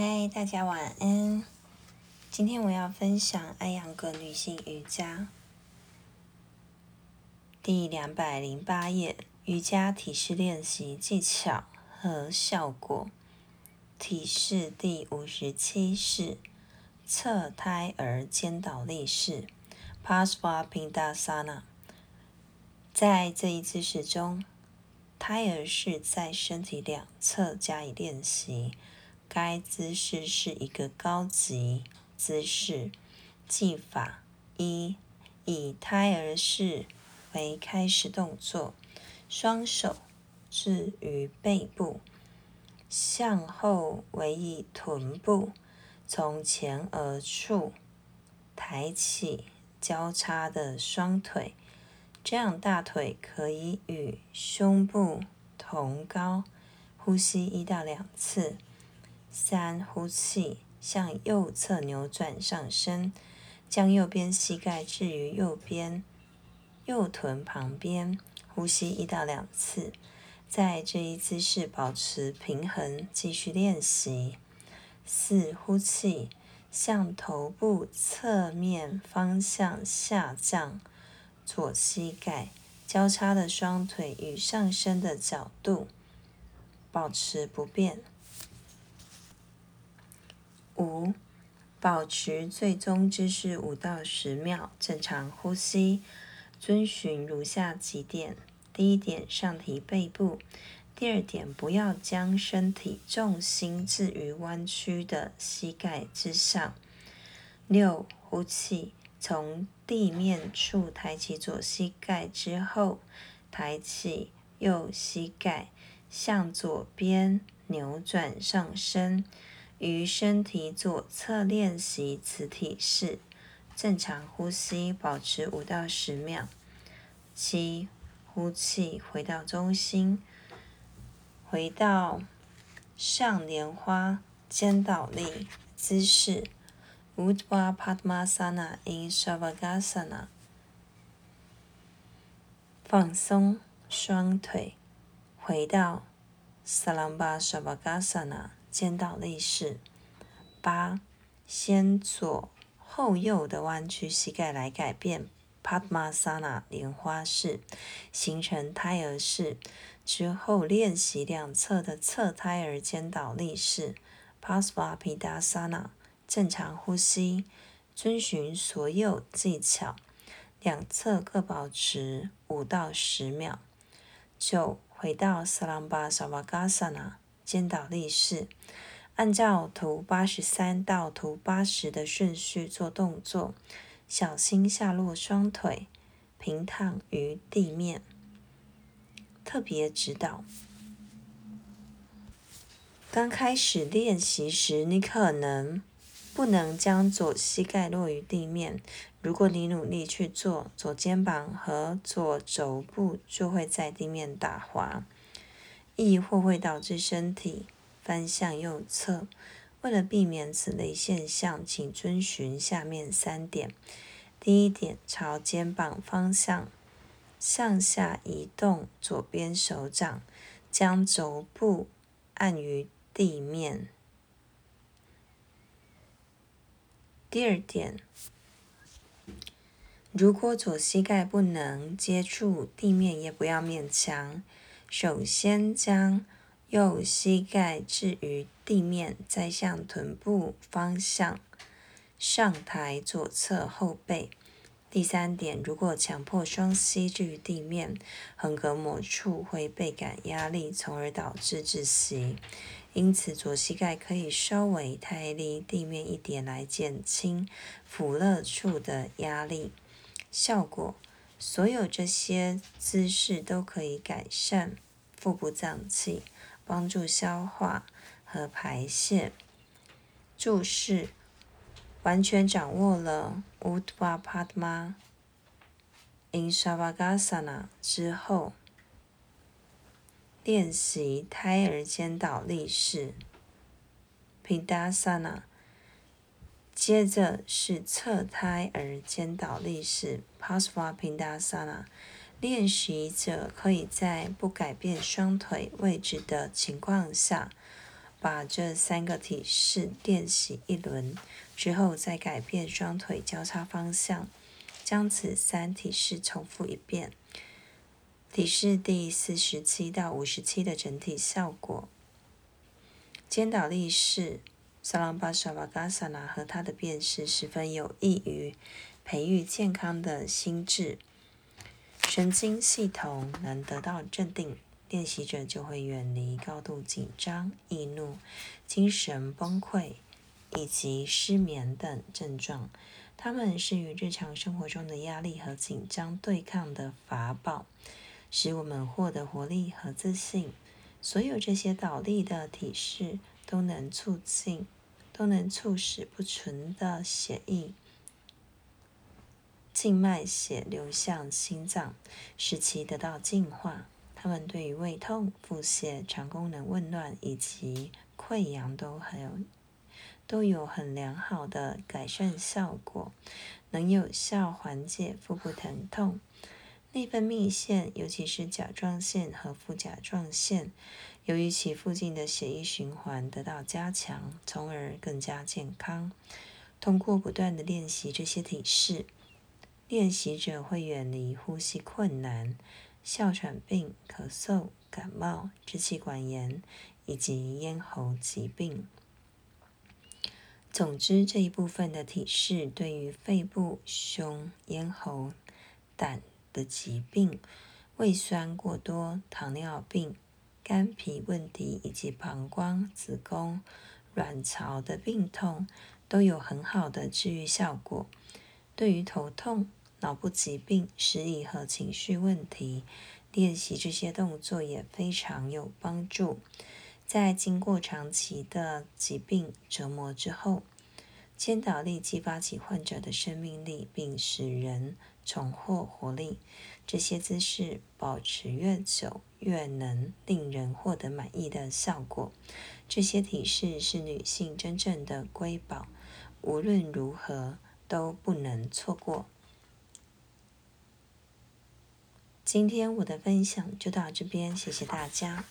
嗨，大家晚安。今天我要分享艾扬格女性瑜伽第两百零八页瑜伽体式练习技巧和效果。体式第五十七式侧胎儿肩倒立式 p a s v a p i n d a s a n a。在这一姿势中，胎儿是在身体两侧加以练习。该姿势是一个高级姿势。技法一：以胎儿式为开始动作，双手置于背部，向后为以臀部，从前而处抬起交叉的双腿，这样大腿可以与胸部同高。呼吸一到两次。三，呼气，向右侧扭转上身，将右边膝盖置于右边右臀旁边，呼吸一到两次。在这一姿势保持平衡，继续练习。四，呼气，向头部侧面方向下降，左膝盖交叉的双腿与上身的角度保持不变。五，保持最终姿势五到十秒，正常呼吸。遵循如下几点：第一点，上提背部；第二点，不要将身体重心置于弯曲的膝盖之上。六，呼气，从地面处抬起左膝盖之后，抬起右膝盖，向左边扭转上身。于身体左侧练习此体式，正常呼吸，保持五到十秒。七，呼气，回到中心，回到上莲花肩倒立姿势 （Utva Padmasana in Shavasana）。放松双腿，回到 Salamba Shavasana。肩倒立式。八，先左后右的弯曲膝盖来改变 Padmasana 莲花式，形成胎儿式。之后练习两侧的侧胎儿肩倒立式 Pasva Pida Sana，正常呼吸，遵循所有技巧，两侧各保持五到十秒。九，回到 Salamba Savasana。肩倒立式，按照图八十三到图八十的顺序做动作，小心下落双腿，平躺于地面。特别指导：刚开始练习时，你可能不能将左膝盖落于地面。如果你努力去做，左肩膀和左肘部就会在地面打滑。亦或会导致身体翻向右侧。为了避免此类现象，请遵循下面三点：第一点，朝肩膀方向向下移动左边手掌，将肘部按于地面；第二点，如果左膝盖不能接触地面，也不要勉强。首先将右膝盖置于地面，再向臀部方向上抬左侧后背。第三点，如果强迫双膝置于地面，横膈膜处会倍感压力，从而导致窒息。因此，左膝盖可以稍微抬离地面一点，来减轻腹肋处的压力。效果。所有这些姿势都可以改善腹部脏器，帮助消化和排泄。注释：完全掌握了 Utva Padma in s h a v a g a s a n a 之后，练习胎儿肩倒立式 Pidasana。接着是侧胎儿肩倒立式 p a s v a p i n d a s a n a 练习者可以在不改变双腿位置的情况下，把这三个体式练习一轮之后，再改变双腿交叉方向，将此三体式重复一遍。体式第四十七到五十七的整体效果。肩倒立式萨朗巴沙瓦嘎萨那和它的变式十分有益于培育健康的心智神经系统，能得到镇定，练习者就会远离高度紧张、易怒、精神崩溃以及失眠等症状。它们是与日常生活中的压力和紧张对抗的法宝。使我们获得活力和自信。所有这些倒立的体式都能促进，都能促使不纯的血液、静脉血流向心脏，使其得到净化。它们对于胃痛、腹泻、肠功能紊乱以及溃疡都很有都有很良好的改善效果，能有效缓解腹部疼痛。内分泌腺，尤其是甲状腺和副甲状腺，由于其附近的血液循环得到加强，从而更加健康。通过不断的练习这些体式，练习者会远离呼吸困难、哮喘病、咳嗽、感冒、支气管炎以及咽喉疾病。总之，这一部分的体式对于肺部、胸、咽喉、胆。的疾病、胃酸过多、糖尿病、肝脾问题以及膀胱、子宫、卵巢的病痛都有很好的治愈效果。对于头痛、脑部疾病、失忆和情绪问题，练习这些动作也非常有帮助。在经过长期的疾病折磨之后，千岛力激发起患者的生命力，并使人。重获活力，这些姿势保持越久，越能令人获得满意的效果。这些体式是女性真正的瑰宝，无论如何都不能错过。今天我的分享就到这边，谢谢大家。